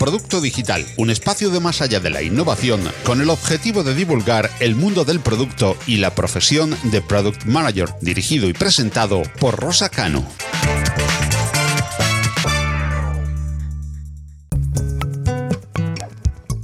Producto Digital, un espacio de más allá de la innovación con el objetivo de divulgar el mundo del producto y la profesión de Product Manager, dirigido y presentado por Rosa Cano.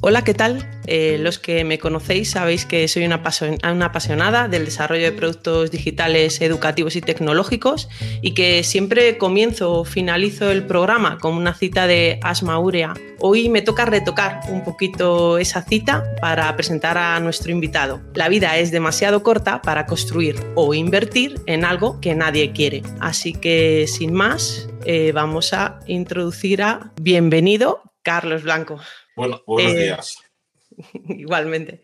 Hola, ¿qué tal? Eh, los que me conocéis sabéis que soy una, apasionada del desarrollo de productos digitales educativos y tecnológicos y que siempre comienzo o finalizo el programa con una cita de Asma Urea. Hoy me toca retocar un poquito esa cita para presentar a nuestro invitado. La vida es demasiado corta para construir o invertir en algo que nadie quiere. Así que sin más, eh, vamos a introducir a bienvenido Carlos Blanco. Bueno, buenos eh, días. Igualmente.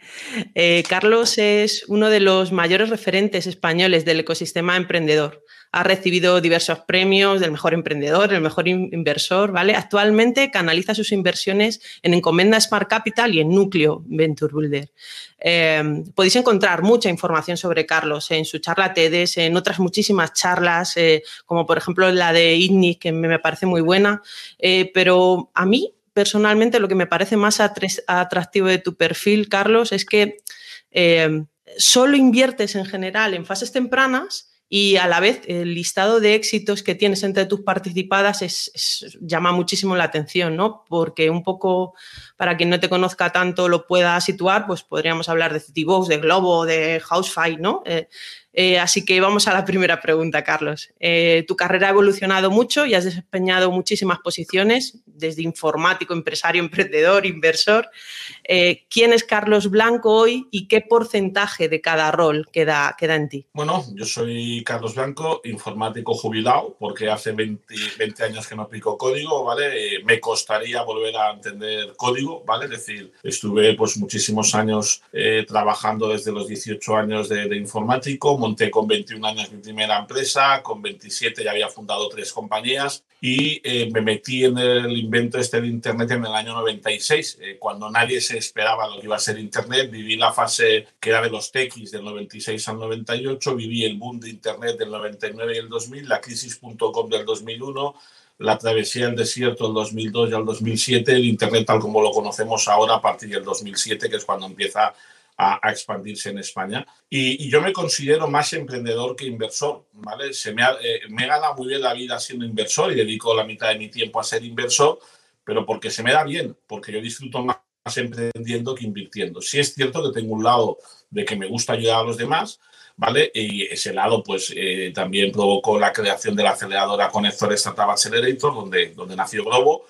Eh, Carlos es uno de los mayores referentes españoles del ecosistema emprendedor. Ha recibido diversos premios del mejor emprendedor, el mejor inversor, ¿vale? Actualmente canaliza sus inversiones en Encomenda Smart Capital y en Núcleo Venture Builder. Eh, podéis encontrar mucha información sobre Carlos en su charla TEDx, en otras muchísimas charlas, como por ejemplo la de ITNIC, que me parece muy buena. pero a mí personalmente lo que me parece más atractivo de tu perfil, Carlos, es que eh, solo inviertes en general en fases tempranas y a la vez el listado de éxitos que tienes entre tus participadas llama muchísimo la atención, ¿no? Porque un poco, para quien no te conozca tanto, lo pueda situar, pues podríamos hablar de Citibox, de Globo, de Housefly, ¿no? Eh, eh, así que vamos a la primera pregunta, Carlos. Eh, tu carrera ha evolucionado mucho y has desempeñado muchísimas posiciones, desde informático, empresario, emprendedor, inversor. ¿Quién es Carlos Blanco hoy y qué porcentaje de cada rol queda, queda en ti? Bueno, yo soy Carlos Blanco, informático jubilado, porque hace 20, 20 años que no aplico código, ¿vale? me costaría volver a entender código, ¿vale? Es decir, estuve pues muchísimos años trabajando desde los 18 años de, de informático, monté con 21 años mi primera empresa, con 27 ya había fundado tres compañías y eh, me metí en el invento este de Internet en el año 96, eh, cuando nadie se esperaba lo que iba a ser Internet. Viví la fase que era de los techis del 96 al 98, viví el boom de Internet del 99 y el 2000, la crisis.com del 2001 la travesía del desierto del 2002 y al 2007, el Internet tal como lo conocemos ahora a partir del 2007, que es cuando empieza a, expandirse en España. Y, yo me considero más emprendedor que inversor, ¿vale? Se me, ha, eh, muy bien la vida siendo inversor y dedico la mitad de mi tiempo a ser inversor, pero porque se me da bien, porque yo disfruto más, emprendiendo que invirtiendo. Sí es cierto que tengo un lado de que me gusta ayudar a los demás, ¿vale? Y ese lado, pues, eh, también provocó la creación de la aceleradora Conector Startup Accelerator, donde, donde nació Globo,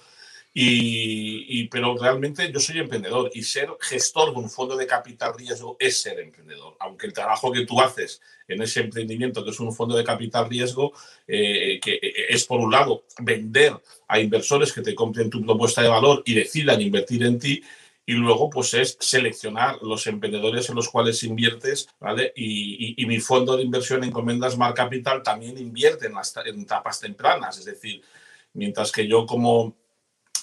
y, pero realmente yo soy emprendedor y ser gestor de un fondo de capital riesgo es ser emprendedor. Aunque el trabajo que tú haces en ese emprendimiento, que es un fondo de capital riesgo, eh, que es por un lado vender a inversores que te compren tu propuesta de valor y decidan invertir en ti, y luego pues es seleccionar los emprendedores en los cuales inviertes, ¿vale? Y, mi fondo de inversión en Comendas Mar Capital también invierte en, las, en etapas tempranas, es decir, mientras que yo como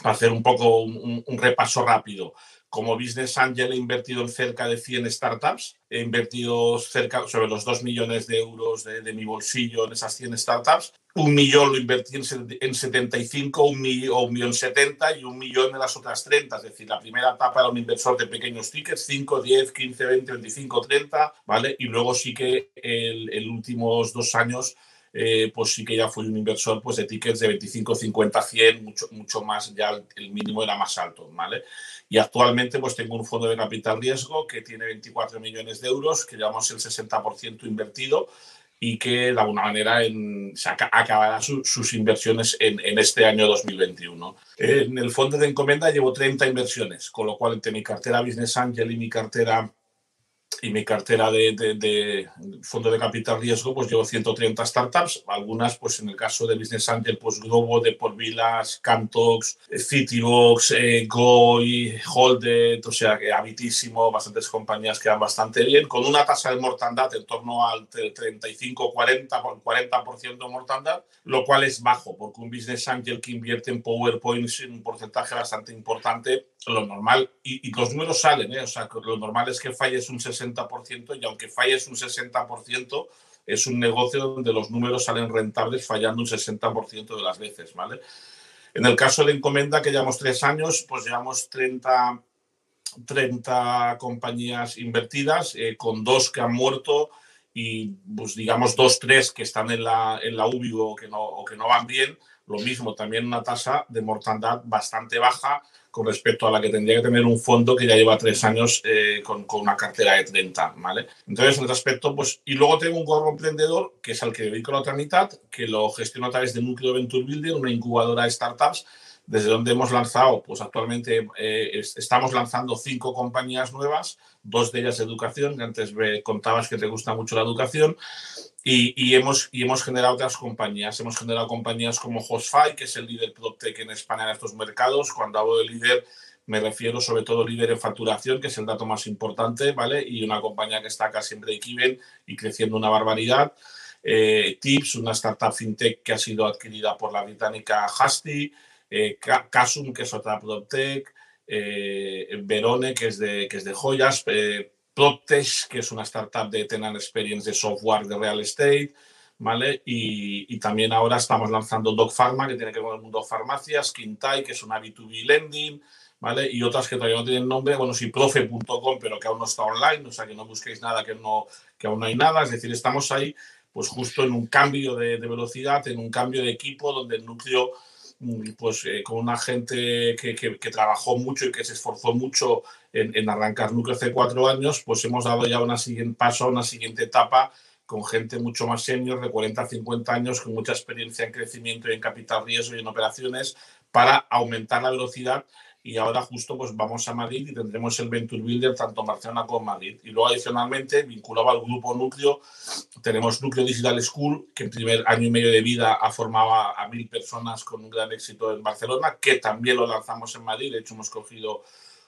hacer un poco un, repaso rápido. Como Business Angel he invertido en cerca de 100 startups, he invertido cerca sobre los 2 millones de euros de, mi bolsillo en esas 100 startups. Un millón lo invertí en, 75, un millón, un millón 70 y un millón en las otras 30. Es decir, la primera etapa era un inversor de pequeños tickets, 5, 10, 15, 20, 25, 30, ¿vale? Y luego sí que el, el últimos dos años eh, pues sí que ya fui un inversor pues, de tickets de 25, 50, 100, mucho, mucho más, ya el mínimo era más alto, ¿vale? Y actualmente pues tengo un fondo de capital riesgo que tiene 24 millones de euros, que llevamos el 60% invertido y que de alguna manera en, acabará sus inversiones en, en, este año 2021. En el fondo de encomenda llevo 30 inversiones, con lo cual entre mi cartera Business Angel y mi cartera y mi cartera de, de, fondo de capital riesgo, pues llevo 130 startups, algunas, pues en el caso de Business Angel, pues Globo, Deport Villas, Cantox, Citybox, eh, Goy, Holded, o sea, que habitísimo, bastantes compañías que van bastante bien, con una tasa de mortandad en torno al 35-40%, 40% de mortandad, lo cual es bajo, porque un Business Angel que invierte en PowerPoint en un porcentaje bastante importante, lo normal, y, los números salen, ¿eh? o sea, lo normal es que falles un 60% y aunque falles un 60%, es un negocio donde los números salen rentables fallando un 60% de las veces, ¿vale? En el caso de Encomenda, que llevamos tres años, pues llevamos 30, 30 compañías invertidas, eh, con dos que han muerto y, pues, digamos, dos, tres que están en la, en la UBI o que, no, o que no van bien. Lo mismo, también una tasa de mortandad bastante baja con respecto a la que tendría que tener un fondo que ya lleva tres años eh, con, con, una cartera de 30, ¿vale? Entonces, en ese aspecto, pues, y luego tengo un gorro emprendedor, que es al que dedico la otra mitad, que lo gestiono a través de Núcleo Venture Builder, una incubadora de startups, desde donde hemos lanzado, pues actualmente eh, estamos lanzando cinco compañías nuevas, dos de ellas de educación, que antes me contabas que te gusta mucho la educación, y, y, hemos, y hemos generado otras compañías. Hemos generado compañías como Hostfy, que es el líder PropTech en España en estos mercados. Cuando hablo de líder, me refiero sobre todo líder en facturación, que es el dato más importante, ¿vale? Y una compañía que está casi en break-even y creciendo una barbaridad. Eh, Tips, una startup fintech que ha sido adquirida por la británica Hasty Casum, que es otra PropTech, eh, Verone, que es de, que es de joyas, eh, que es una startup de Tenant Experience de software de real estate, ¿vale? Y, también ahora estamos lanzando Dog Pharma, que tiene que ver con el mundo de farmacias, Quintai, que es una B2B lending, ¿vale? Y otras que todavía no tienen nombre, bueno, sí, profe.com, pero que aún no está online, o sea, que no busquéis nada que, no, que aún no hay nada, es decir, estamos ahí pues justo en un cambio de, de velocidad, en un cambio de equipo donde el núcleo pues eh, con una gente que, que, trabajó mucho y que se esforzó mucho en, en, arrancar núcleo hace cuatro años, pues hemos dado ya una siguiente paso una siguiente etapa con gente mucho más senior, de 40 a 50 años, con mucha experiencia en crecimiento y en capital riesgo y en operaciones, para aumentar la velocidad y ahora justo pues vamos a Madrid y tendremos el Venture Builder tanto Barcelona como Madrid. Y luego adicionalmente, vinculado al grupo Núcleo, tenemos Núcleo Digital School, que en primer año y medio de vida ha formado a mil personas con un gran éxito en Barcelona, que también lo lanzamos en Madrid. De hecho, hemos cogido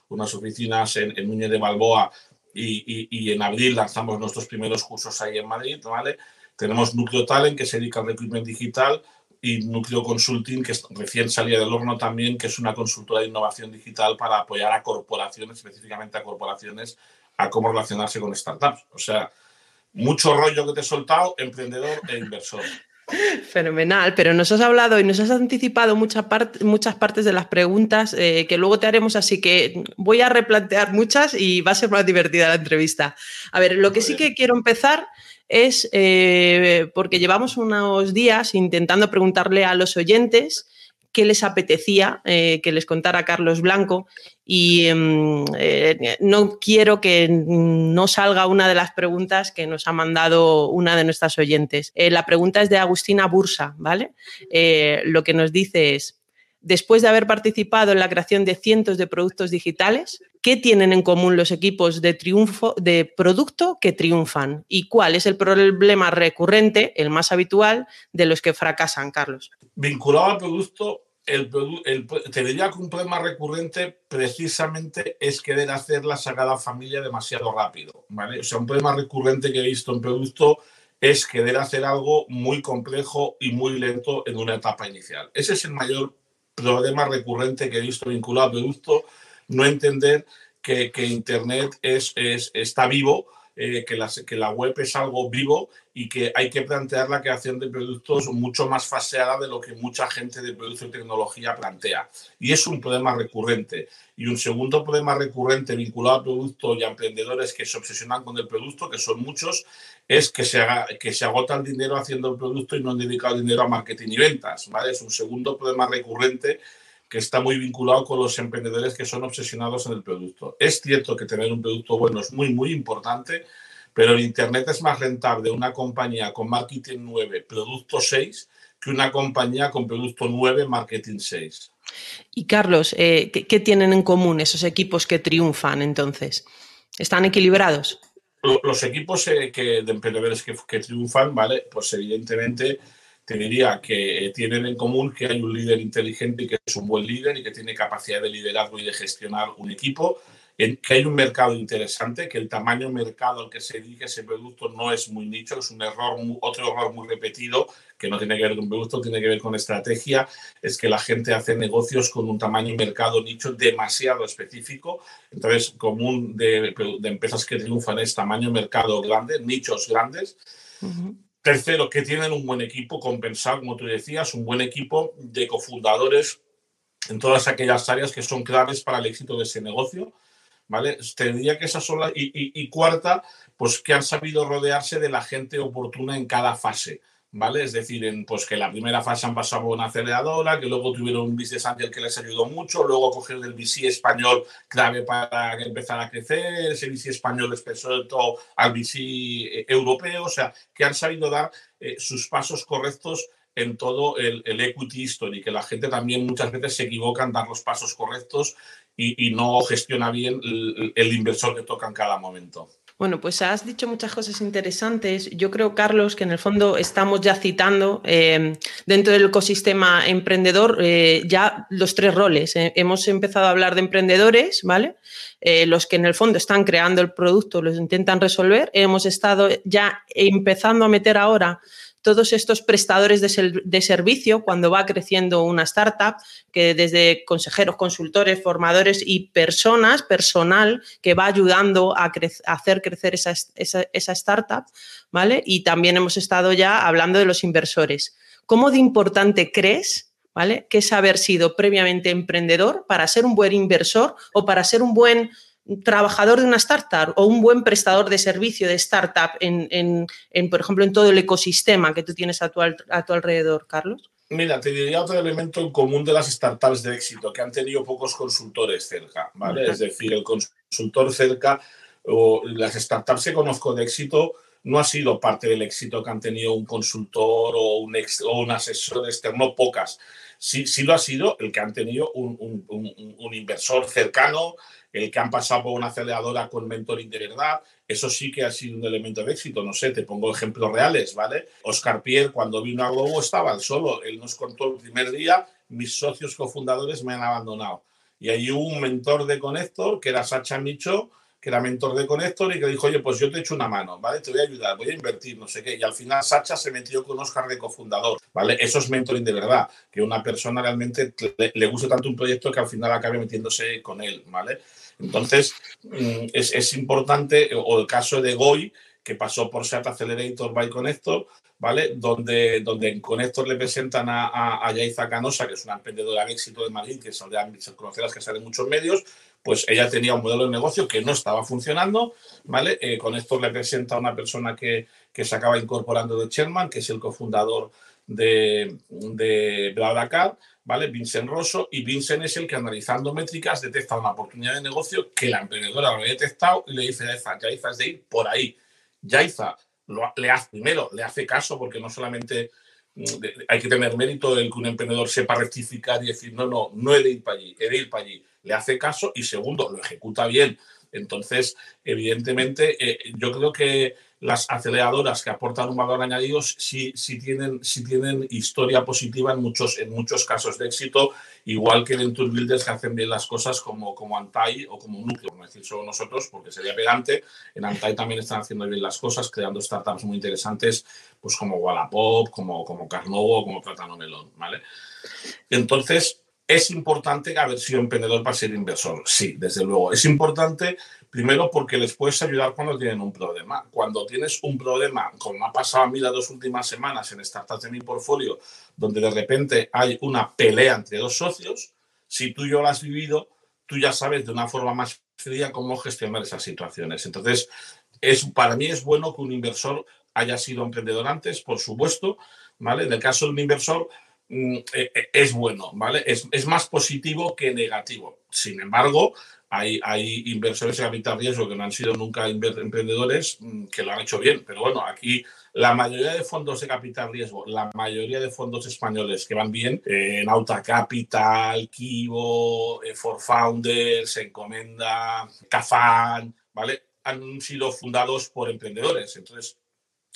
unas oficinas en, en Núñez de Balboa y, y, y, en abril lanzamos nuestros primeros cursos ahí en Madrid, ¿vale? Tenemos Núcleo Talent, que se dedica al recruitment digital, y Núcleo Consulting, que recién salía del horno también, que es una consultora de innovación digital para apoyar a corporaciones, específicamente a corporaciones, a cómo relacionarse con startups. O sea, mucho rollo que te he soltado, emprendedor e inversor. Fenomenal, pero nos has hablado y nos has anticipado mucha part muchas partes de las preguntas eh, que luego te haremos, así que voy a replantear muchas y va a ser más divertida la entrevista. A ver, lo que sí que quiero empezar es eh, porque llevamos unos días intentando preguntarle a los oyentes qué les apetecía eh, que les contara Carlos Blanco y eh, no quiero que no salga una de las preguntas que nos ha mandado una de nuestras oyentes. La pregunta es de Agustina Bursa, ¿vale? Lo que nos dice es, después de haber participado en la creación de cientos de productos digitales, ¿qué tienen en común los equipos de triunfo de producto que triunfan? ¿Y cuál es el problema recurrente, el más habitual, de los que fracasan, Carlos? Vinculado al producto, el, te diría que un problema recurrente precisamente es querer hacer la Sagrada Familia demasiado rápido. ¿vale? O sea, un problema recurrente que he visto en producto es querer hacer algo muy complejo y muy lento en una etapa inicial. Ese es el mayor problema recurrente que he visto vinculado al producto, no entender que, Internet es, es, está vivo, eh, que, la web es algo vivo y que hay que plantear la creación de productos mucho más faseada de lo que mucha gente de producto y tecnología plantea. Y es un problema recurrente. Y un segundo problema recurrente vinculado al producto y a emprendedores que se obsesionan con el producto, que son muchos, es que se, que se agota el dinero haciendo el producto y no han dedicado dinero a marketing y ventas. Es un segundo problema recurrente que está muy vinculado con los emprendedores que son obsesionados en el producto. Es cierto que tener un producto bueno es muy, muy importante, pero el Internet es más rentable una compañía con marketing 9, producto 6, que una compañía con producto 9, marketing 6. Y Carlos, eh, ¿qué, ¿qué, tienen en común esos equipos que triunfan entonces? ¿Están equilibrados? Los equipos eh, que, de emprendedores que, que triunfan, ¿vale? Pues evidentemente te diría que eh, tienen en común que hay un líder inteligente y que es un buen líder y que tiene capacidad de liderazgo y de gestionar un equipo, en que hay un mercado interesante, que el tamaño mercado al que se dirige ese producto no es muy nicho, es un error, otro error muy repetido, que no tiene que ver con producto, tiene que ver con estrategia, es que la gente hace negocios con un tamaño mercado nicho demasiado específico, entonces común de, empresas que triunfan es tamaño mercado grande, nichos grandes. Tercero, que tienen un buen equipo compensado, como tú decías, un buen equipo de cofundadores en todas aquellas áreas que son claves para el éxito de ese negocio. ¿Vale? Te que esa son y, cuarta, pues que han sabido rodearse de la gente oportuna en cada fase. ¿Vale? Es decir, en, pues que la primera fase han pasado una aceleradora, que luego tuvieron un business angel que les ayudó mucho, luego coger el VC español clave para empezar a crecer, ese VC español les todo al VC eh, europeo, o sea, que han sabido dar eh, sus pasos correctos en todo el, equity history, que la gente también muchas veces se equivoca en dar los pasos correctos y, no gestiona bien el inversor que toca en cada momento. Bueno, pues has dicho muchas cosas interesantes. Yo creo, Carlos, que en el fondo estamos ya citando eh, dentro del ecosistema emprendedor eh, ya los tres roles. Eh, hemos empezado a hablar de emprendedores, ¿vale? los que en el fondo están creando el producto, los intentan resolver. Hemos estado ya empezando a meter ahora todos estos prestadores de, servicio cuando va creciendo una startup, que desde consejeros, consultores, formadores y personas, personal, que va ayudando a, hacer crecer esa, esa, startup, ¿vale? Y también hemos estado ya hablando de los inversores. ¿Cómo de importante crees ¿vale? que es haber sido previamente emprendedor para ser un buen inversor o para ser un buen trabajador de una startup o un buen prestador de servicio de startup en, por ejemplo, en todo el ecosistema que tú tienes a tu, a tu alrededor, Carlos? Mira, te diría otro elemento en común de las startups de éxito, que han tenido pocos consultores cerca, ¿vale? Es decir, el consultor cerca o las startups que conozco de éxito no ha sido parte del éxito que han tenido un consultor o un, o un asesor externo, pocas. Sí, sí lo ha sido el que han tenido un, un, un inversor cercano, el que han pasado por una aceleradora con mentoring de verdad, eso sí que ha sido un elemento de éxito. No sé, te pongo ejemplos reales, ¿vale? Oscar Pierre, cuando vino a Globo, estaba solo. Él nos contó el primer día, mis socios cofundadores me han abandonado. Y ahí hubo un mentor de Connector, que era Sacha Micho, que era mentor de Connector y que dijo, oye, pues yo te echo una mano, ¿vale? Te voy a ayudar, voy a invertir, no sé qué. Y al final Sacha se metió con Oscar de cofundador, ¿vale? Eso es mentoring de verdad, que una persona realmente le, le guste tanto un proyecto que al final acabe metiéndose con él, ¿vale? Entonces, mm, es, importante, o el caso de Goy, que pasó por SEAT Accelerator by Connector, ¿vale? Donde, donde en Connector le presentan a, a, Canosa, que es una emprendedora de éxito de Madrid, que son de conoceras que salen en muchos medios, pues ella tenía un modelo de negocio que no estaba funcionando, ¿vale? Eh, Connector le presenta a una persona que, que se acaba incorporando de Sherman, que es el cofundador de, de BlaBlaCar, ¿vale? Vincent Rosso, y Vincent es el que analizando métricas detecta una oportunidad de negocio que la emprendedora lo había detectado y le dice a Yaiza, Yaiza es de ir por ahí. Yaiza lo, le hace, primero, le hace caso porque no solamente hay que tener mérito en que un emprendedor sepa rectificar y decir, no, no, no he de ir para allí, he de ir para allí. Le hace caso y segundo, lo ejecuta bien. Entonces, evidentemente, eh, yo creo que las aceleradoras que aportan un valor añadido sí, tienen, tienen historia positiva en muchos, en muchos casos de éxito, igual que Venture Builders que hacen bien las cosas como, como Antai o como Núcleo, como decir solo nosotros, porque sería pegante. En Antai también están haciendo bien las cosas, creando startups muy interesantes, pues como Wallapop, como, como Carnovo, como Platano Melón, ¿vale? Entonces, ¿Es importante haber sido emprendedor para ser inversor? Sí, desde luego. Es importante primero porque les puedes ayudar cuando tienen un problema. Cuando tienes un problema, como ha pasado a mí las dos últimas semanas en startups de mi portfolio, donde de repente hay una pelea entre dos socios, si tú y yo lo has vivido, tú ya sabes de una forma más fría cómo gestionar esas situaciones. Entonces, es, para mí es bueno que un inversor haya sido emprendedor antes, por supuesto, ¿vale? En el caso de un inversor, es bueno, ¿vale? Es, es, más positivo que negativo. Sin embargo, hay, hay inversores de capital riesgo que no han sido nunca emprendedores mm, que lo han hecho bien. Pero bueno, aquí la mayoría de fondos de capital riesgo, la mayoría de fondos españoles que van bien, eh, en Auta Capital, Kivo, For Founders, Encomenda, Cafán, ¿vale? Han sido fundados por emprendedores. Entonces,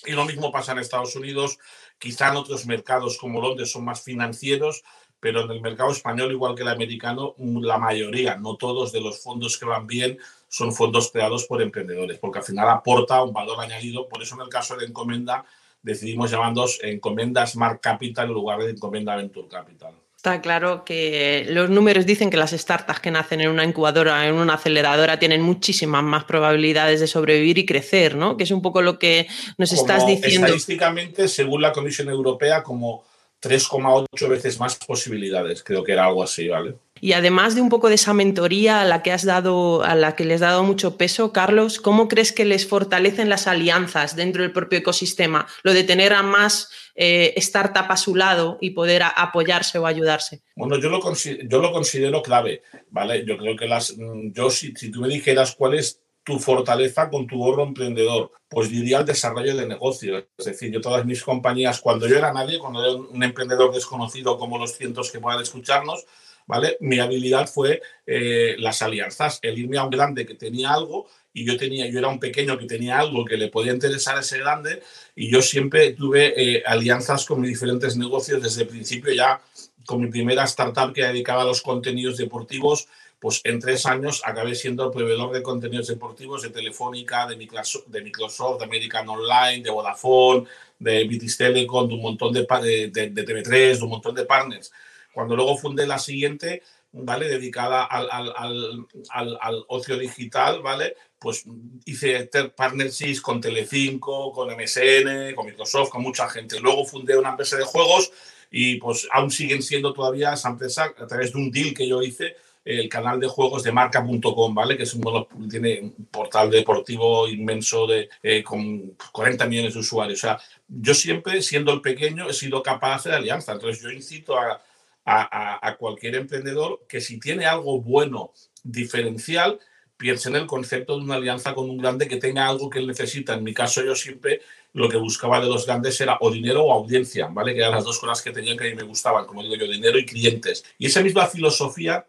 y lo mismo pasa en Estados Unidos, quizá en otros mercados como Londres son más financieros, pero en el mercado español, igual que el americano, la mayoría, no todos de los fondos que van bien, son fondos creados por emprendedores, porque al final aporta un valor añadido. Por eso en el caso de Encomenda decidimos llamarlos Encomenda Smart Capital en lugar de Encomenda Venture Capital. Está claro que los números dicen que las startups que nacen en una incubadora, en una aceleradora, tienen muchísimas más probabilidades de sobrevivir y crecer, ¿no? Que es un poco lo que nos estás diciendo. Estadísticamente, según la Comisión Europea, como 3,8 veces más posibilidades, creo que era algo así, ¿vale? Y además de un poco de esa mentoría a la que has dado, a la que les has dado mucho peso, Carlos, ¿cómo crees que les fortalecen las alianzas dentro del propio ecosistema? Lo de tener a más eh, startup a su lado y poder apoyarse o ayudarse. Bueno, yo lo, yo lo considero clave, ¿vale? Yo creo que las, mm, yo si, si tú me dijeras cuál es tu fortaleza con tu gorro emprendedor? Pues diría el desarrollo de negocio. Es decir, yo todas mis compañías, cuando yo era nadie, cuando era un emprendedor desconocido como los cientos que puedan escucharnos, ¿vale? Mi habilidad fue eh, las alianzas, el irme a un grande que tenía algo y yo tenía, yo era un pequeño que tenía algo que le podía interesar a ese grande y yo siempre tuve eh, alianzas con mis diferentes negocios desde el principio ya con mi primera startup que dedicaba a los contenidos deportivos pues en tres años acabé siendo el proveedor de contenidos deportivos de Telefónica, de Microsoft, de, American Online, de Vodafone, de British Telecom, de un montón de, de, de, TV3, de un montón de partners. Cuando luego fundé la siguiente, ¿vale? Dedicada al, al, al, al, ocio digital, ¿vale? Pues hice partnerships con Telecinco, con MSN, con Microsoft, con mucha gente. Luego fundé una empresa de juegos y pues aún siguen siendo todavía esa empresa a través de un deal que yo hice el canal de juegos de marca.com, ¿vale? Que es un, tiene un portal deportivo inmenso de, eh, con 40 millones de usuarios. O sea, yo siempre, siendo el pequeño, he sido capaz de alianza. Entonces, yo incito a, a, cualquier emprendedor que si tiene algo bueno, diferencial, piense en el concepto de una alianza con un grande que tenga algo que él necesita. En mi caso, yo siempre lo que buscaba de los grandes era o dinero o audiencia, ¿vale? Que eran las dos cosas que tenían que a mí me gustaban, como digo yo, dinero y clientes. Y esa misma filosofía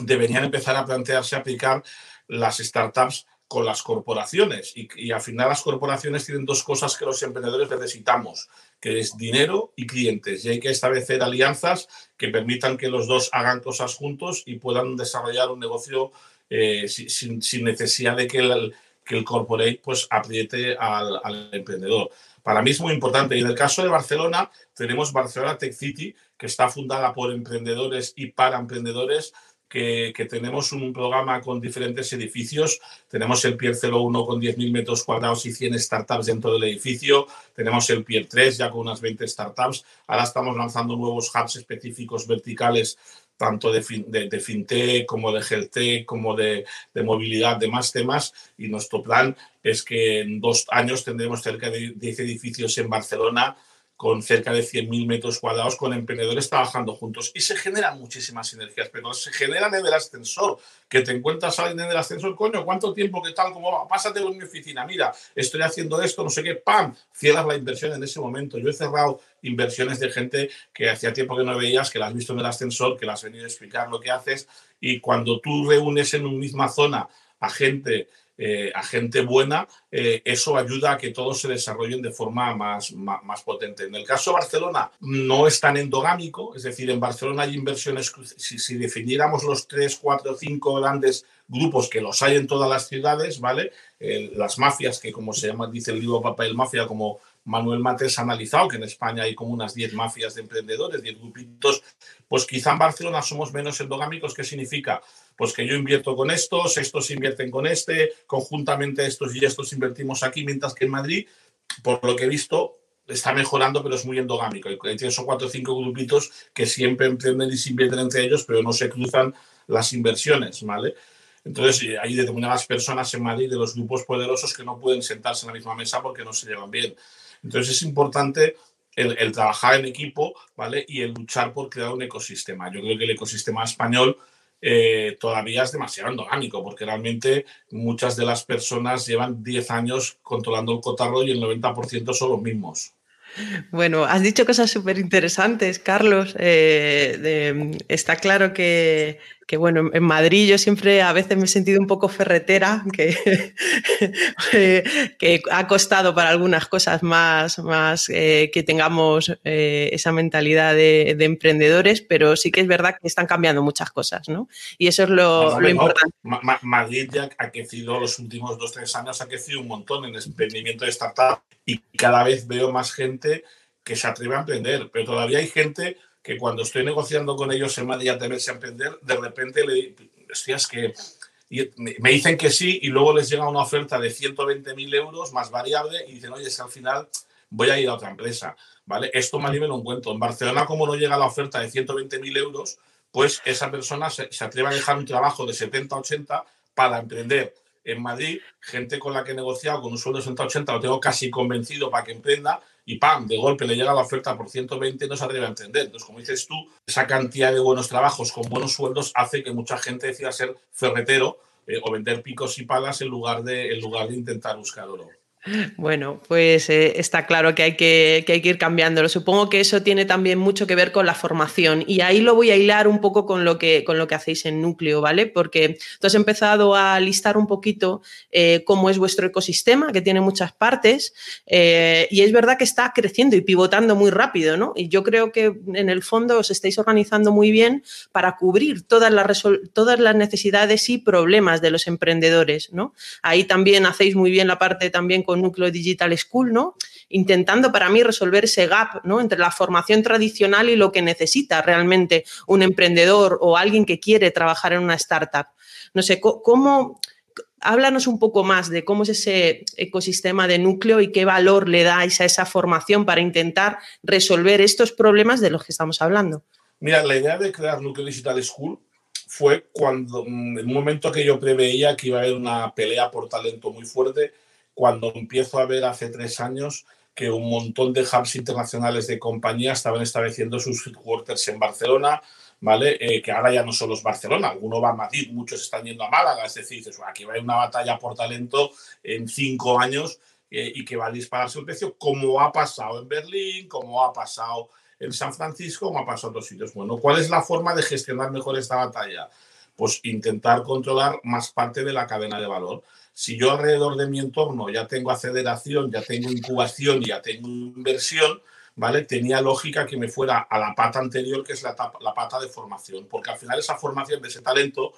deberían empezar a plantearse aplicar las startups con las corporaciones. Y, al final las corporaciones tienen dos cosas que los emprendedores necesitamos, que es dinero y clientes. Y hay que establecer alianzas que permitan que los dos hagan cosas juntos y puedan desarrollar un negocio eh, sin, necesidad de que el, que el corporate pues, apriete al, al, emprendedor. Para mí es muy importante. Y en el caso de Barcelona, tenemos Barcelona Tech City, que está fundada por emprendedores y para emprendedores que, tenemos un programa con diferentes edificios. Tenemos el Pier 01 con 10.000 metros cuadrados y 100 startups dentro del edificio. Tenemos el Pier 3 ya con unas 20 startups. Ahora estamos lanzando nuevos hubs específicos verticales tanto de, de, fintech como de health como de, de, movilidad, de más temas. Y nuestro plan es que en dos años tendremos cerca de 10 edificios en Barcelona con cerca de 100.000 metros cuadrados, con emprendedores trabajando juntos. Y se generan muchísimas sinergias, pero se generan en el ascensor, que te encuentras alguien en el ascensor, coño, ¿cuánto tiempo, qué tal, cómo va? Pásate por mi oficina, mira, estoy haciendo esto, no sé qué, ¡pam! Cierras la inversión en ese momento. Yo he cerrado inversiones de gente que hacía tiempo que no veías, que las has visto en el ascensor, que las has venido a explicar lo que haces, y cuando tú reúnes en una misma zona a gente eh, a gente buena, eh, eso ayuda a que todos se desarrollen de forma más, más, potente. En el caso de Barcelona no es tan endogámico, es decir, en Barcelona hay inversiones, si, si definiéramos los tres, cuatro, cinco grandes grupos que los hay en todas las ciudades, ¿vale? las mafias, que como se llama, dice el libro Papel Mafia, como Manuel Mates ha analizado, que en España hay como unas 10 mafias de emprendedores, 10 grupitos, pues quizá en Barcelona somos menos endogámicos. ¿Qué significa? Pues que yo invierto con estos, estos invierten con este, conjuntamente estos y estos invertimos aquí, mientras que en Madrid, por lo que he visto, está mejorando, pero es muy endogámico. Hay tres o cuatro o cinco grupitos que siempre emprenden y se invierten entre ellos, pero no se cruzan las inversiones, ¿vale? Entonces, hay determinadas personas en Madrid de los grupos poderosos que no pueden sentarse en la misma mesa porque no se llevan bien. Entonces es importante el, trabajar en equipo, ¿vale? Y el luchar por crear un ecosistema. Yo creo que el ecosistema español eh, todavía es demasiado endogámico, porque realmente muchas de las personas llevan 10 años controlando el cotarro y el 90% son los mismos. Bueno, has dicho cosas súper interesantes, Carlos. Eh, está claro que, bueno, en Madrid yo siempre a veces me he sentido un poco ferretera, que, que ha costado para algunas cosas más, más eh, que tengamos eh, esa mentalidad de, emprendedores, pero sí que es verdad que están cambiando muchas cosas, ¿no? Y eso es lo, importante. Madrid ya ha crecido los últimos dos, tres años, ha crecido un montón en emprendimiento de startup y cada vez veo más gente que se atreve a emprender, pero todavía hay gente que cuando estoy negociando con ellos en Madrid atreverse a emprender, de repente le es que me dicen que sí y luego les llega una oferta de 120.000 euros más variable y dicen, oye, es que al final voy a ir a otra empresa, ¿vale? Esto me me lo encuentro. En Barcelona, como no llega la oferta de 120.000 euros, pues esa persona se, se, atreve a dejar un trabajo de 70, 80 para emprender. En Madrid, gente con la que he negociado con un sueldo de 60, 80, lo tengo casi convencido para que emprenda y ¡pam! De golpe le llega la oferta por 120 y no se atreve a entender. Entonces, como dices tú, esa cantidad de buenos trabajos con buenos sueldos hace que mucha gente decida ser ferretero eh, o vender picos y palas en lugar de, en lugar de intentar buscar oro. Bueno, pues eh, está claro que hay que, ir cambiándolo. Supongo que eso tiene también mucho que ver con la formación y ahí lo voy a hilar un poco con lo que, con lo que hacéis en núcleo, ¿vale? Porque tú has empezado a listar un poquito eh, cómo es vuestro ecosistema, que tiene muchas partes eh, y es verdad que está creciendo y pivotando muy rápido, ¿no? Y yo creo que en el fondo os estáis organizando muy bien para cubrir todas las, todas las necesidades y problemas de los emprendedores, ¿no? Ahí también hacéis muy bien la parte también con Núcleo Digital School, ¿no? Intentando para mí resolver ese gap, ¿no? Entre la formación tradicional y lo que necesita realmente un emprendedor o alguien que quiere trabajar en una startup. No sé, ¿cómo, háblanos un poco más de cómo es ese ecosistema de núcleo y qué valor le dais a esa formación para intentar resolver estos problemas de los que estamos hablando. Mira, la idea de crear Núcleo Digital School fue cuando, en un momento que yo preveía que iba a haber una pelea por talento muy fuerte cuando empiezo a ver hace tres años que un montón de hubs internacionales de compañías estaban estableciendo sus headquarters en Barcelona, ¿vale? Eh, que ahora ya no solo es Barcelona, alguno va a Madrid, muchos están yendo a Málaga, es decir, dices, aquí va a haber una batalla por talento en cinco años eh, y que va a dispararse el precio, como ha pasado en Berlín, como ha pasado en San Francisco, como ha pasado en otros sitios. Bueno, ¿cuál es la forma de gestionar mejor esta batalla? Pues intentar controlar más parte de la cadena de valor si yo alrededor de mi entorno ya tengo aceleración, ya tengo incubación, ya tengo inversión, ¿vale? Tenía lógica que me fuera a la pata anterior, que es la, pata de formación, porque al final esa formación de ese talento,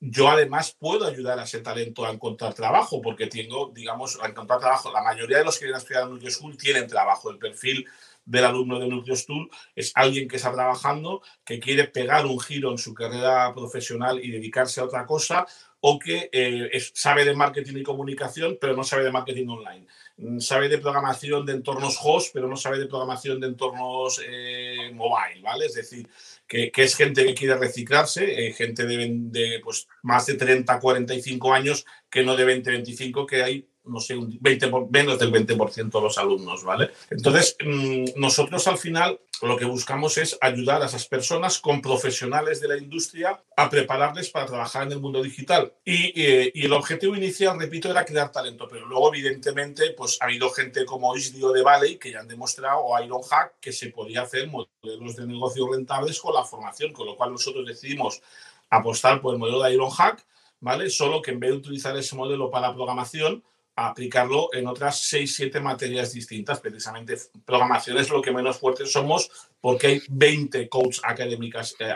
yo además puedo ayudar a ese talento a encontrar trabajo, porque tengo, digamos, a encontrar trabajo. La mayoría de los que vienen a estudiar en School tienen trabajo. El perfil del alumno de Nucleo School es alguien que está trabajando, que quiere pegar un giro en su carrera profesional y dedicarse a otra cosa, o que eh, sabe de marketing y comunicación, pero no sabe de marketing online. Mm, sabe de programación de entornos host, pero no sabe de programación de entornos eh, mobile, ¿vale? Es decir, que, es gente que quiere reciclarse, eh, gente de, de, pues, más de 30, 45 años, que no de 20, 25, que hay no sé, un 20 menos del 20% de los alumnos, ¿vale? Entonces, mm, nosotros al final lo que buscamos es ayudar a esas personas con profesionales de la industria a prepararles para trabajar en el mundo digital. Y, eh, y el objetivo inicial, repito, era crear talento, pero luego, evidentemente, pues ha habido gente como Isdio de Valley que ya han demostrado, o Ironhack, que se podía hacer modelos de negocio rentables con la formación, con lo cual nosotros decidimos apostar por el modelo de Ironhack, ¿vale? Solo que en vez de utilizar ese modelo para programación, aplicarlo en otras 6, 7 materias distintas. Precisamente programación es lo que menos fuertes somos porque hay 20 coach académicas, eh,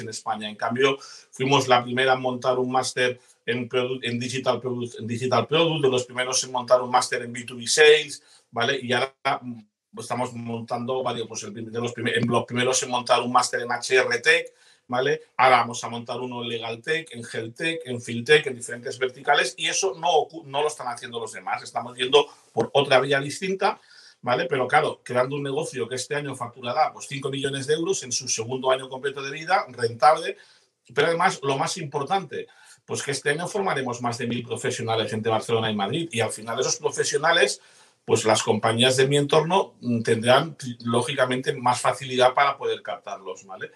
en España. En cambio, fuimos la primera en montar un máster en, en, digital product, en digital product, de los primeros en montar un máster en B2B sales, ¿vale? Y ahora mm, estamos montando, varios, pues de los, los primeros en montar un máster en HR Tech, ¿vale? Ahora vamos a montar uno en Legal Tech, en Health Tech, en FinTech, en diferentes verticales y eso no, no lo están haciendo los demás. Estamos yendo por otra vía distinta, ¿vale? Pero claro, creando un negocio que este año facturará pues, 5 millones de euros en su segundo año completo de vida, rentable, pero además lo más importante, pues que este año formaremos más de mil profesionales entre Barcelona y Madrid y al final esos profesionales pues las compañías de mi entorno tendrán lógicamente más facilidad para poder captarlos, ¿vale?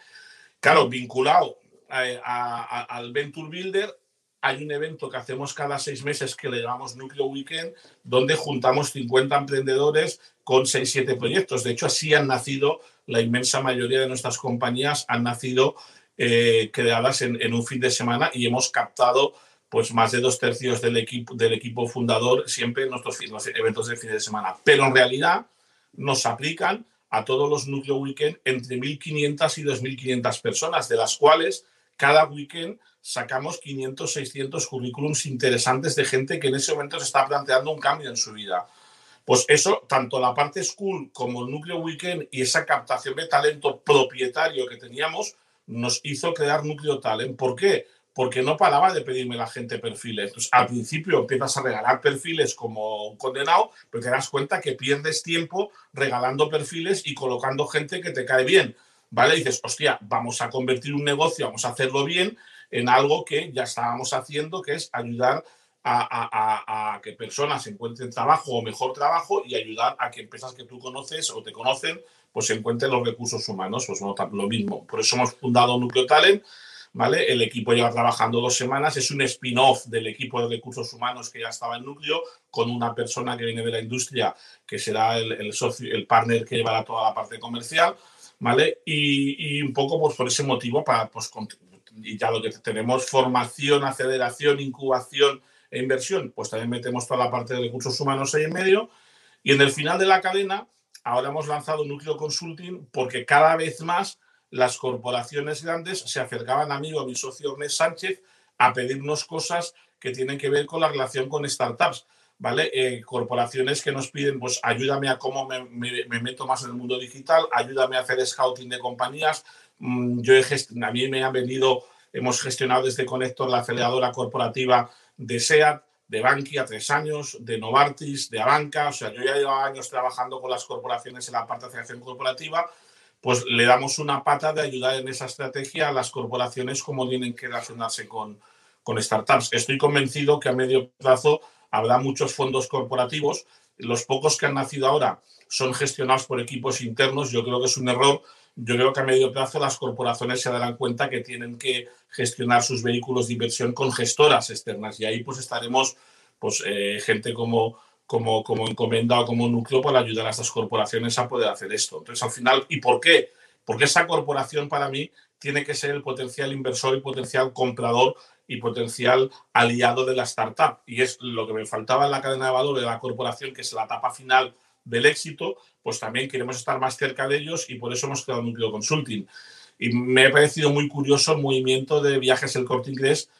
Claro, vinculado al Venture Builder, hay un evento que hacemos cada seis meses que le llamamos Núcleo Weekend, donde juntamos 50 emprendedores con 6-7 proyectos. De hecho, así han nacido, la inmensa mayoría de nuestras compañías han nacido eh, creadas en, un fin de semana y hemos captado pues más de dos tercios del equipo, del equipo fundador siempre en nuestros eventos de fin de semana. Pero en realidad nos aplican a todos los núcleo weekend entre 1.500 y 2.500 personas, de las cuales cada weekend sacamos 500, 600 currículums interesantes de gente que en ese momento se está planteando un cambio en su vida. Pues eso, tanto la parte school como el núcleo weekend y esa captación de talento propietario que teníamos, nos hizo crear núcleo talent. ¿Por qué? Porque no paraba de pedirme la gente perfiles. Entonces, al principio empiezas a regalar perfiles como un condenado, pero te das cuenta que pierdes tiempo regalando perfiles y colocando gente que te cae bien. ¿Vale? dices, hostia, vamos a convertir un negocio, vamos a hacerlo bien en algo que ya estábamos haciendo, que es ayudar a, que personas encuentren trabajo o mejor trabajo y ayudar a que empresas que tú conoces o te conocen, pues encuentren los recursos humanos. Pues no, lo mismo. Por eso hemos fundado Núcleo Talent. ¿Vale? El equipo lleva trabajando dos semanas, es un spin-off del equipo de recursos humanos que ya estaba en núcleo, con una persona que viene de la industria, que será el, socio, el partner que llevará toda la parte comercial, ¿vale? Y, un poco pues, por ese motivo, para, pues, y ya lo que tenemos, formación, aceleración, incubación e inversión, pues también metemos toda la parte de recursos humanos ahí en medio. Y en el final de la cadena, ahora hemos lanzado Núcleo Consulting porque cada vez más las corporaciones grandes se acercaban a mí o a mi socio Ernest Sánchez a pedirnos cosas que tienen que ver con la relación con startups. ¿Vale? Eh, corporaciones que nos piden, pues ayúdame a cómo me, meto más en el mundo digital, ayúdame a hacer scouting de compañías. Mm, yo he a mí me han venido, hemos gestionado desde Connector la aceleradora corporativa de SEAT, de Bankia, tres años, de Novartis, de Abanca. O sea, yo ya llevo años trabajando con las corporaciones en la parte de aceleración corporativa pues le damos una pata de ayudar en esa estrategia a las corporaciones como tienen que relacionarse con, con startups. Estoy convencido que a medio plazo habrá muchos fondos corporativos. Los pocos que han nacido ahora son gestionados por equipos internos. Yo creo que es un error. Yo creo que a medio plazo las corporaciones se darán cuenta que tienen que gestionar sus vehículos de inversión con gestoras externas y ahí pues estaremos pues eh, gente como como, como encomendado, como núcleo para ayudar a estas corporaciones a poder hacer esto. Entonces, al final, ¿y por qué? Porque esa corporación para mí tiene que ser el potencial inversor y potencial comprador y potencial aliado de la startup. Y es lo que me faltaba en la cadena de valor de la corporación, que es la etapa final del éxito, pues también queremos estar más cerca de ellos y por eso hemos creado Núcleo Consulting. Y me ha parecido muy curioso el movimiento de Viajes El Corte Inglés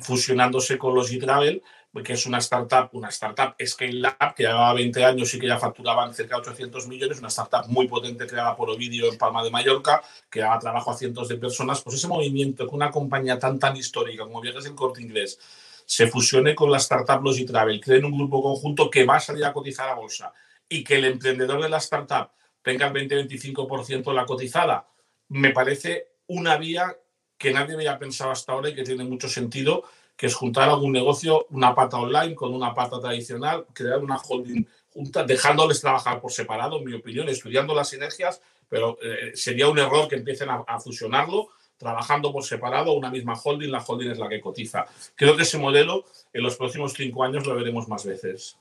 fusionándose con los e-travel que es una startup, una startup Scale Up, que llevaba 20 años y que ya facturaban cerca de 800 millones, una startup muy potente creada por Ovidio en Palma de Mallorca, que daba trabajo a cientos de personas, pues ese movimiento que una compañía tan tan histórica como Viajes del Corte Inglés se fusione con la startup Logi Travel, creen un grupo conjunto que va a salir a cotizar a bolsa y que el emprendedor de la startup tenga el 20-25% de la cotizada, me parece una vía que nadie había pensado hasta ahora y que tiene mucho sentido que es juntar algún negocio, una pata online con una pata tradicional, crear una holding junta, dejándoles trabajar por separado, en mi opinión, estudiando las sinergias, pero eh, sería un error que empiecen a, a, fusionarlo, trabajando por separado, una misma holding, la holding es la que cotiza. Creo que ese modelo en los próximos cinco años lo veremos más veces.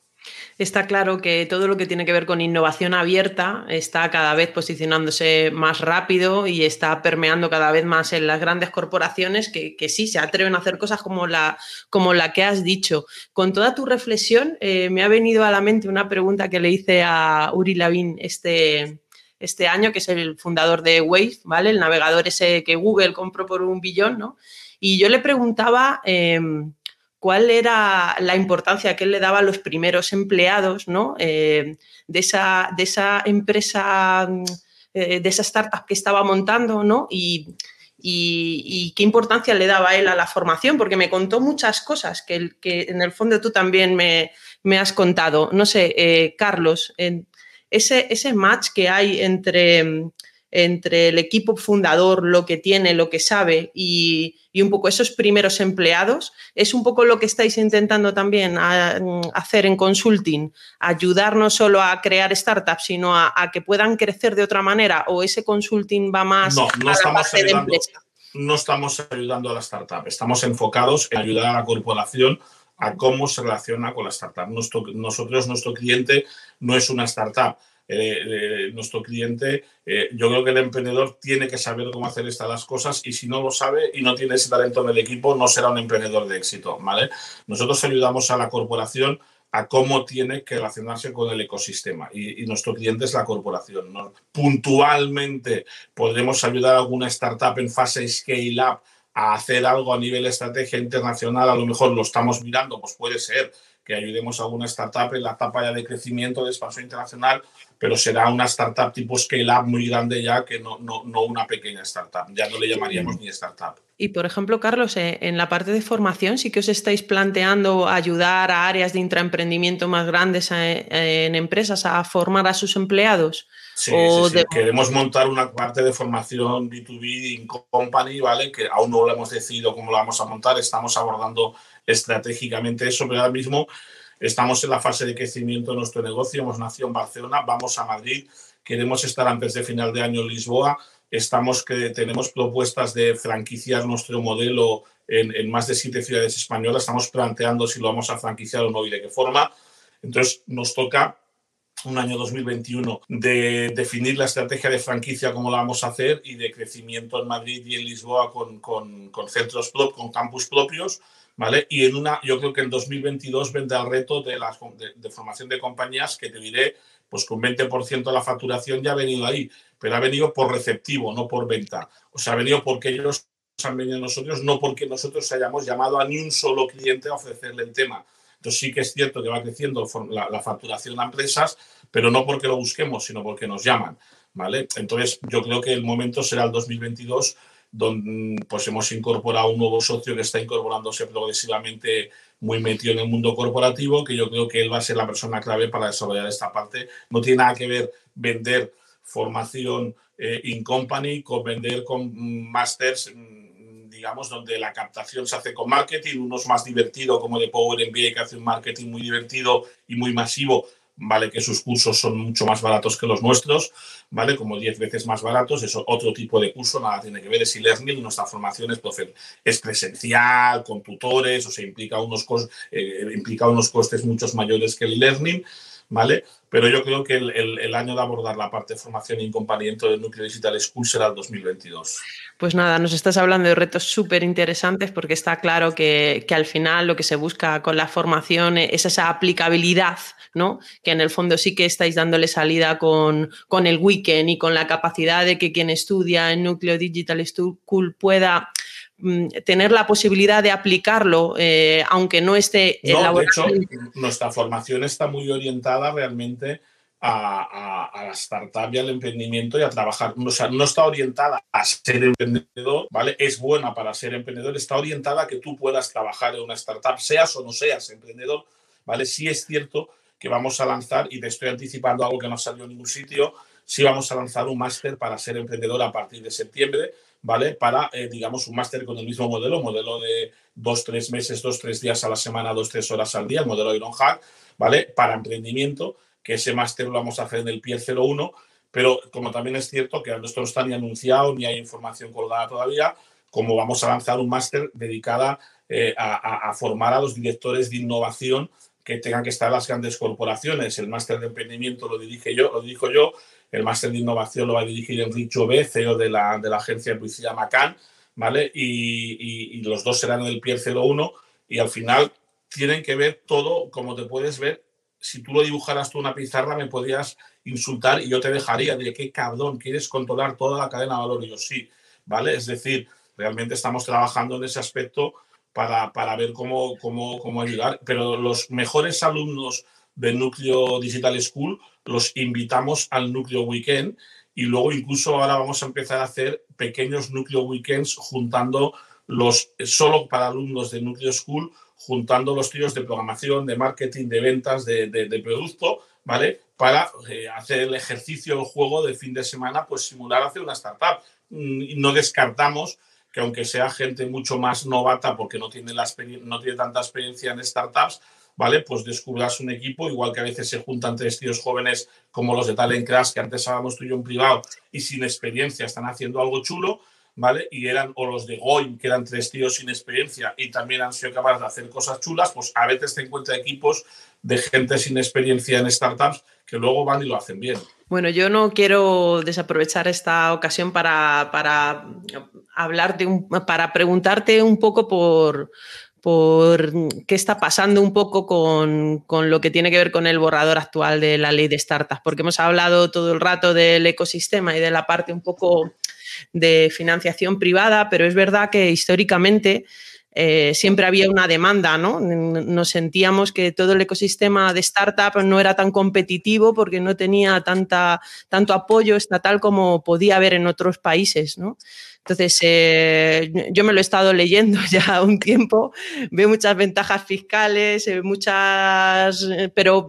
Está claro que todo lo que tiene que ver con innovación abierta está cada vez posicionándose más rápido y está permeando cada vez más en las grandes corporaciones que, sí se atreven a hacer cosas como la, como la que has dicho. Con toda tu reflexión, eh, me ha venido a la mente una pregunta que le hice a Uri Lavin este, este año, que es el fundador de Wave, ¿vale? El navegador ese que Google compró por un billón, ¿no? Y yo le preguntaba. Em, cuál era la importancia que él le daba a los primeros empleados ¿no? Eh, de, esa, de, esa, empresa, eh, de esa startup que estaba montando, ¿no? Y, qué importancia le daba él a la formación, porque me contó muchas cosas que, en el fondo tú también me, has contado. No sé, eh, Carlos, ese, ese match que hay entre entre el equipo fundador, lo que tiene, lo que sabe y, un poco esos primeros empleados, es un poco lo que estáis intentando también hacer en consulting, ayudar no solo a crear startups, sino a, que puedan crecer de otra manera o ese consulting va más no, no a estamos de empresa. No estamos ayudando a la startup, estamos enfocados en ayudar a la corporación a cómo se relaciona con la startup. nosotros, nuestro cliente no es una startup eh, nuestro cliente, eh, yo creo que el emprendedor tiene que saber cómo hacer estas las cosas y si no lo sabe y no tiene ese talento en el equipo, no será un emprendedor de éxito, ¿vale? Nosotros ayudamos a la corporación a cómo tiene que relacionarse con el ecosistema y, nuestro cliente es la corporación. Puntualmente podremos ayudar a alguna startup en fase scale-up a hacer algo a nivel estrategia internacional, a lo mejor lo estamos mirando, pues puede ser que ayudemos a alguna startup en la etapa ya de crecimiento, de expansión internacional, pero será una startup tipo scale-up muy grande ya que no, no, no, una pequeña startup. Ya no le llamaríamos ni startup. Y por ejemplo, Carlos, eh, en la parte de formación, ¿sí que os estáis planteando ayudar a áreas de intraemprendimiento más grandes eh, en empresas a formar a sus empleados? Sí, queremos montar una parte de formación B2B in company, ¿vale? Que aún no lo hemos decidido cómo lo vamos a montar, estamos abordando estratégicamente eso, pero ahora mismo estamos en la fase de crecimiento de nuestro negocio, hemos nacido en Barcelona, vamos a Madrid, queremos estar antes de final de año en Lisboa, estamos que tenemos propuestas de franquiciar nuestro modelo en, en más de siete ciudades españolas, estamos planteando si lo vamos a franquiciar o no y de qué forma. Entonces nos toca un año 2021 de definir la estrategia de franquicia, cómo la vamos a hacer, y de crecimiento en Madrid y en Lisboa con, con, con centros, con campus propios, ¿vale? Y en una, yo creo que en 2022 vendrá el reto de, la, de, formación de compañías que te diré, pues con 20% de la facturación ya ha venido ahí, pero ha venido por receptivo, no por venta. O sea, ha venido porque ellos han venido a nosotros, no porque nosotros hayamos llamado a ni un solo cliente a ofrecerle el tema. Entonces sí que es cierto que va creciendo la, facturación a empresas, pero no porque lo busquemos, sino porque nos llaman. ¿vale? Entonces yo creo que el momento será el 2022 donde pues hemos incorporado un nuevo socio que está incorporándose progresivamente muy metido en el mundo corporativo, que yo creo que él va a ser la persona clave para desarrollar esta parte. No tiene nada que ver vender formación eh, in company con vender con másters digamos, donde la captación se hace con marketing, unos más divertido como de Power MBA que hace un marketing muy divertido y muy masivo, vale que sus cursos son mucho más baratos que los nuestros, vale como 10 veces más baratos, es otro tipo de curso, nada tiene que ver, es e-learning, nuestra formación es, es presencial, con tutores, o sea, implica unos, eh, implica unos costes muchos mayores que el e-learning, ¿vale? Pero yo creo que el, año de abordar la parte de formación y acompañamiento del núcleo digital school será el 2022. Pues nada, nos estás hablando de retos súper interesantes porque está claro que, al final lo que se busca con la formación es esa aplicabilidad, ¿no? Que en el fondo sí que estáis dándole salida con, con el weekend y con la capacidad de que quien estudia en núcleo digital school pueda tener la posibilidad de aplicarlo, eh, aunque no esté no, De hecho, nuestra formación está muy orientada realmente a, a, la startup y al emprendimiento y a trabajar. O sea, no está orientada a ser emprendedor, ¿vale? Es buena para ser emprendedor, está orientada a que tú puedas trabajar en una startup, seas o no seas emprendedor, ¿vale? Sí es cierto que vamos a lanzar, y te estoy anticipando algo que no salió en ningún sitio, sí vamos a lanzar un máster para ser emprendedor a partir de septiembre, ¿vale? Para, eh, digamos, un máster con el mismo modelo, modelo de dos, tres meses, dos, tres días a la semana, dos, tres horas al día, el modelo Ironhack, ¿vale? Para emprendimiento, que ese máster lo vamos a hacer en el PIE 01, pero como también es cierto que esto no está ni anunciado, ni hay información colgada todavía, como vamos a lanzar un máster dedicada eh, a, a, formar a los directores de innovación que tengan que estar las grandes corporaciones. El máster de emprendimiento lo dirige yo, lo dirijo yo, el máster de innovación lo va a dirigir Enrique B, CEO de la, de la agencia de publicidad Macan, ¿vale? Y, los dos serán en el pie 01 y al final tienen que ver todo, como te puedes ver, si tú lo dibujaras tú una pizarra me podrías insultar y yo te dejaría, de qué cabrón, quieres controlar toda la cadena de valor y yo sí, ¿vale? Es decir, realmente estamos trabajando en ese aspecto para, para ver cómo, cómo, cómo ayudar, pero los mejores alumnos del núcleo Digital School los invitamos al núcleo weekend y luego incluso ahora vamos a empezar a hacer pequeños núcleo weekends juntando los solo para alumnos de núcleo school juntando los tíos de programación, de marketing, de ventas, de, de, producto, ¿vale? Para eh, hacer el ejercicio, el juego de fin de semana, pues simular hacer una startup. Mm, no descartamos que aunque sea gente mucho más novata porque no tiene, la no tiene tanta experiencia en startups, ¿vale? Pues descubras un equipo, igual que a veces se juntan tres tíos jóvenes como los de Talent Crash, que antes hablábamos tú y yo en privado, y sin experiencia están haciendo algo chulo, ¿vale? Y eran, o los de Goin, que eran tres tíos sin experiencia y también han sido capaces de hacer cosas chulas, pues a veces te encuentras equipos de gente sin experiencia en startups que luego van y lo hacen bien. Bueno, yo no quiero desaprovechar esta ocasión para, para hablarte, para preguntarte un poco por, por qué está pasando un poco con, lo que tiene que ver con el borrador actual de la ley de startups, porque hemos hablado todo el rato del ecosistema y de la parte un poco de financiación privada, pero es verdad que históricamente eh, siempre había una demanda, ¿no? Nos sentíamos que todo el ecosistema de startup no era tan competitivo porque no tenía tanta, tanto apoyo estatal como podía haber en otros países, ¿no? Entonces, eh, yo me lo he estado leyendo ya un tiempo, veo muchas ventajas fiscales, eh, muchas, pero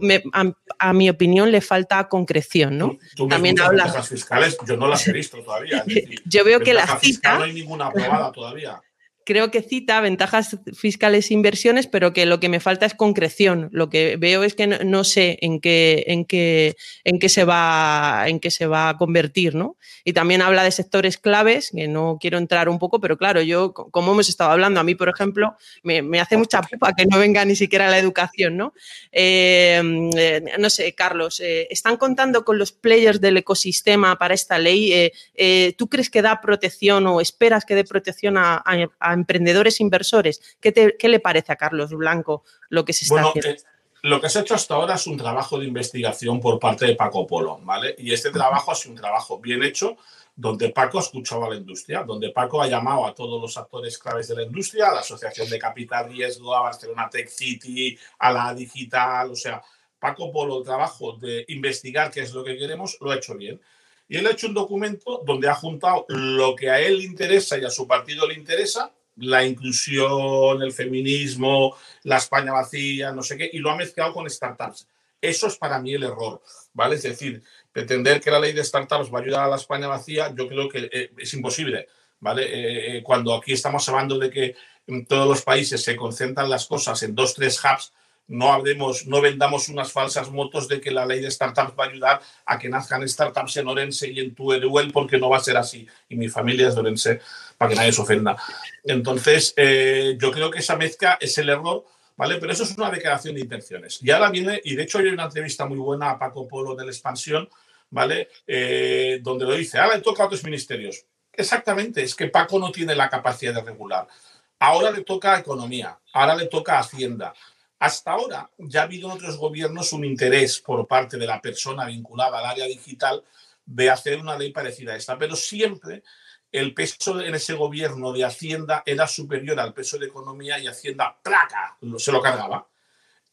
a, mi opinión le falta concreción, ¿no? ¿Tú, También habla... ventajas fiscales, yo no las he visto todavía. yo veo que las cita... No hay ninguna aprobada todavía creo que cita ventajas fiscales e inversiones, pero que lo que me falta es concreción. Lo que veo es que no, sé en qué, en qué, en qué se va, en qué se va a convertir, ¿no? Y también habla de sectores claves, que no quiero entrar un poco, pero claro, yo, como hemos estado hablando, a mí, por ejemplo, me, hace mucha pupa que no venga ni siquiera la educación, ¿no? Em, eh, no sé, Carlos, eh, ¿están contando con los players del ecosistema para esta ley? Eh, ¿Tú crees que da protección o esperas que dé protección a emprendedores inversores. ¿Qué, le parece a Carlos Blanco lo que se está haciendo? Eh, lo que se ha hecho hasta ahora es un trabajo de investigación por parte de Paco Polo, ¿vale? Y este trabajo ha sido un trabajo bien hecho, donde Paco ha escuchado a la industria, donde Paco ha llamado a todos los actores claves de la industria, a la Asociación de Capital Riesgo, a Barcelona Tech City, a la digital, o sea, Paco Polo, el trabajo de investigar qué es lo que queremos, lo ha hecho bien. Y él ha hecho un documento donde ha juntado lo que a él le interesa y a su partido le interesa la inclusión, el feminismo, la España vacía, no sé qué, y lo ha mezclado con startups. Eso es para mí el error, ¿vale? Es decir, pretender que la ley de startups va a ayudar a la España vacía, yo creo que eh, es imposible, ¿vale? Eh, eh, cuando aquí estamos hablando de que en todos los países se concentran las cosas en dos, tres hubs, no hablemos, no vendamos unas falsas motos de que la ley de startups va a ayudar a que nazcan startups en Orense y en Tueruel, porque no va a ser así. Y mi familia es de Orense, para que nadie se ofenda. Entonces, eh, yo creo que esa mezcla es el error, ¿vale? Pero eso es una declaración de intenciones. Y ahora viene, y de hecho hay una entrevista muy buena a Paco Polo de la Expansión, ¿vale? Eh, donde lo dice, ahora le toca a otros ministerios. Exactamente, es que Paco no tiene la capacidad de regular. Ahora le toca a Economía, ahora le toca a Hacienda, hasta ahora ya ha habido en otros gobiernos un interés por parte de la persona vinculada al área digital de hacer una ley parecida a esta, pero siempre el peso en ese gobierno de Hacienda era superior al peso de Economía y Hacienda, placa, se lo cargaba.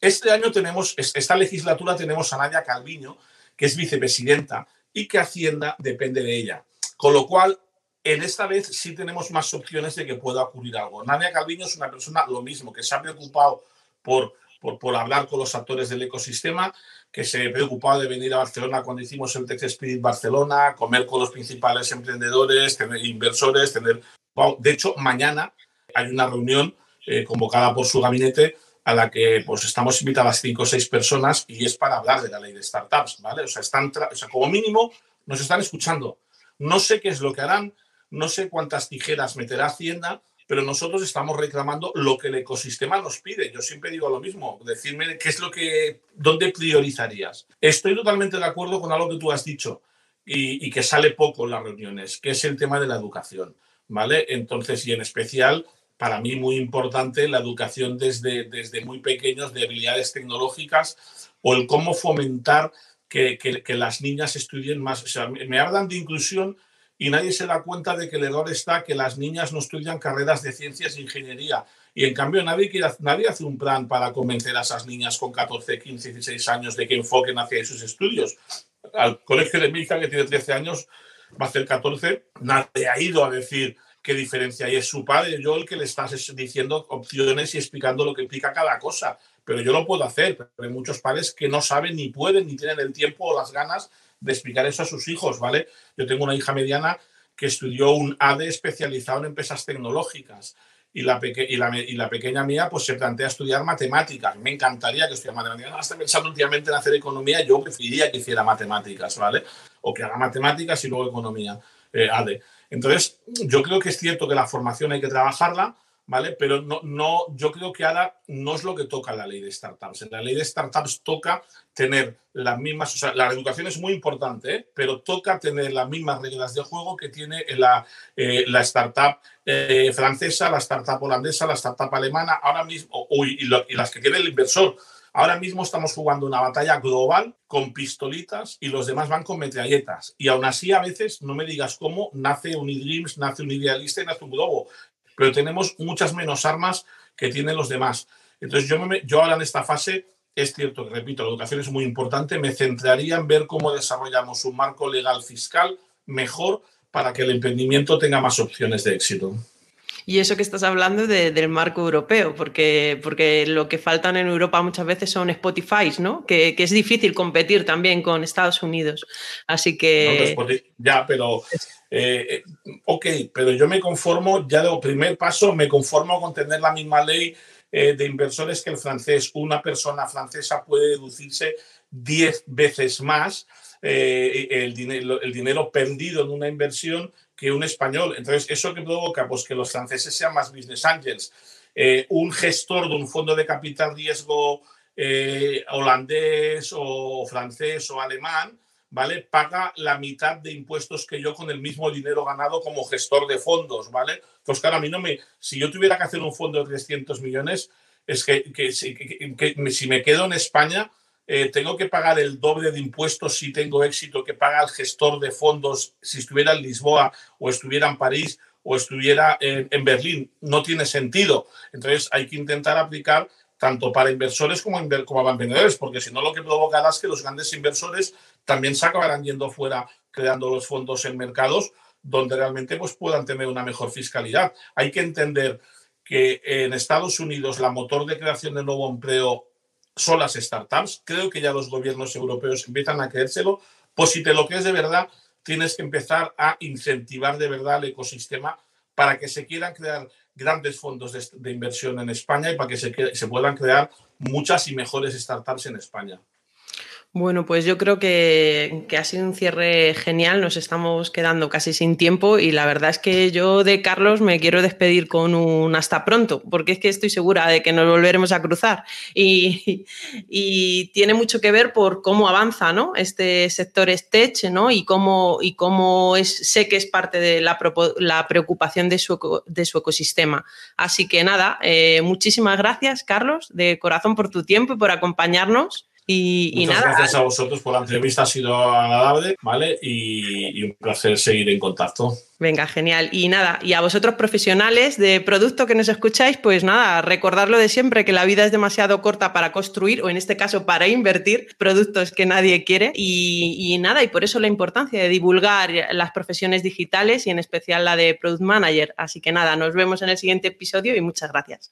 Este año tenemos, esta legislatura tenemos a Nadia Calviño, que es vicepresidenta y que Hacienda depende de ella. Con lo cual, en esta vez sí tenemos más opciones de que pueda ocurrir algo. Nadia Calviño es una persona lo mismo, que se ha preocupado por por, hablar con los actores del ecosistema, que se preocupaba de venir a Barcelona cuando hicimos el Tech Spirit Barcelona, comer con los principales emprendedores, tener inversores, tener... De hecho, mañana hay una reunión eh, convocada por su gabinete a la que pues estamos invitadas cinco o seis personas y es para hablar de la ley de startups, ¿vale? O sea, están o sea, como mínimo nos están escuchando. No sé qué es lo que harán, no sé cuántas tijeras meterá Hacienda, pero nosotros estamos reclamando lo que el ecosistema nos pide. Yo siempre digo lo mismo, decirme qué es lo que, dónde priorizarías. Estoy totalmente de acuerdo con algo que tú has dicho y, que sale poco en las reuniones, que es el tema de la educación, ¿vale? Entonces, y en especial, para mí muy importante, la educación desde, desde muy pequeños de habilidades tecnológicas o el cómo fomentar que, que, que las niñas estudien más. O sea, me hablan de inclusión y nadie se da cuenta de que el error está que las niñas no estudian carreras de ciencias e ingeniería. Y en cambio nadie, nadie hace un plan para convencer a esas niñas con 14, 15, 16 años de que enfoquen hacia esos estudios. Al colegio de mi que tiene 13 años, va a hacer 14, nadie ha ido a decir qué diferencia hay. Es su padre, yo el que le estás diciendo opciones y explicando lo que implica cada cosa. Pero yo lo puedo hacer, pero hay muchos padres que no saben ni pueden ni tienen el tiempo o las ganas de explicar eso a sus hijos, ¿vale? Yo tengo una hija mediana que estudió un AD especializado en empresas tecnológicas y la, pequeña mía pues se plantea estudiar matemáticas. Me encantaría que estudiara matemáticas. Estoy pensando últimamente en hacer economía, yo preferiría que hiciera matemáticas, ¿vale? O que haga matemáticas y luego economía, eh, AD. Entonces, yo creo que es cierto que la formación hay que trabajarla, ¿vale? Pero no, no, yo creo que ahora no es lo que toca la ley de startups. En la ley de startups toca tener las mismas, o sea, la educación es muy importante, ¿eh? pero toca tener las mismas reglas de juego que tiene la, eh, la startup eh, francesa, la startup holandesa, la startup alemana, ahora mismo, y, y las que tiene el inversor. Ahora mismo estamos jugando una batalla global con pistolitas y los demás van con metralletas. Y aún así, a veces, no me digas cómo, nace un eDreams, nace un Idealista y nace un Globo pero tenemos muchas menos armas que tienen los demás. Entonces, yo, me, yo ahora en esta fase, es cierto que, repito, la educación es muy importante, me centraría en ver cómo desarrollamos un marco legal fiscal mejor para que el emprendimiento tenga más opciones de éxito. Y eso que estás hablando del marco europeo, porque, porque lo que faltan en Europa muchas veces son Spotify, ¿no? Que, es difícil competir también con Estados Unidos. Así que. ya, pero. Eh, ok, pero yo me conformo, ya de primer paso, me conformo con tener la misma ley eh, de inversores que el francés. Una persona francesa puede deducirse 10 veces más eh, el, dinero, el dinero perdido en una inversión que un español. Entonces, ¿eso que provoca? Pues que los franceses sean más business angels. Eh, un gestor de un fondo de capital riesgo eh, holandés o francés o alemán, ¿vale? Paga la mitad de impuestos que yo con el mismo dinero ganado como gestor de fondos, ¿vale? Pues claro, a mí no me... Si yo tuviera que hacer un fondo de 300 millones, es que, que si me quedo en España, eh, tengo que pagar el doble de impuestos si tengo éxito que paga el gestor de fondos si estuviera en Lisboa o estuviera en París o estuviera en, Berlín. No tiene sentido. Entonces hay que intentar aplicar tanto para inversores como, como para vendedores, porque si no lo que provocará es que los grandes inversores también se acabarán yendo fuera creando los fondos en mercados donde realmente pues, puedan tener una mejor fiscalidad. Hay que entender que en Estados Unidos la motor de creación de nuevo empleo son las startups. Creo que ya los gobiernos europeos empiezan a creérselo. Pues si te lo crees de verdad, tienes que empezar a incentivar de verdad el ecosistema para que se quieran crear grandes fondos de, inversión en España y para que se puedan crear muchas y mejores startups en España. Bueno, pues yo creo que, ha sido un cierre genial, nos estamos quedando casi sin tiempo y la verdad es que yo de Carlos me quiero despedir con un hasta pronto, porque es que estoy segura de que nos volveremos a cruzar y, tiene mucho que ver por cómo avanza ¿no? este sector Stech ¿no? y cómo, y cómo es, sé que es parte de la, preocupación de su, de su, ecosistema. Así que nada, eh, muchísimas gracias Carlos, de corazón por tu tiempo y por acompañarnos. Y, Muchas gracias a vosotros por la entrevista, ha sido agradable, ¿vale? Y, un placer seguir en contacto. Venga, genial. Y nada, y a vosotros profesionales de producto que nos escucháis, pues nada, recordarlo de siempre, que la vida es demasiado corta para construir, o en este caso para invertir, productos que nadie quiere. Y, y nada, y por eso la importancia de divulgar las profesiones digitales y en especial la de Product Manager. Así que nada, nos vemos en el siguiente episodio y muchas gracias.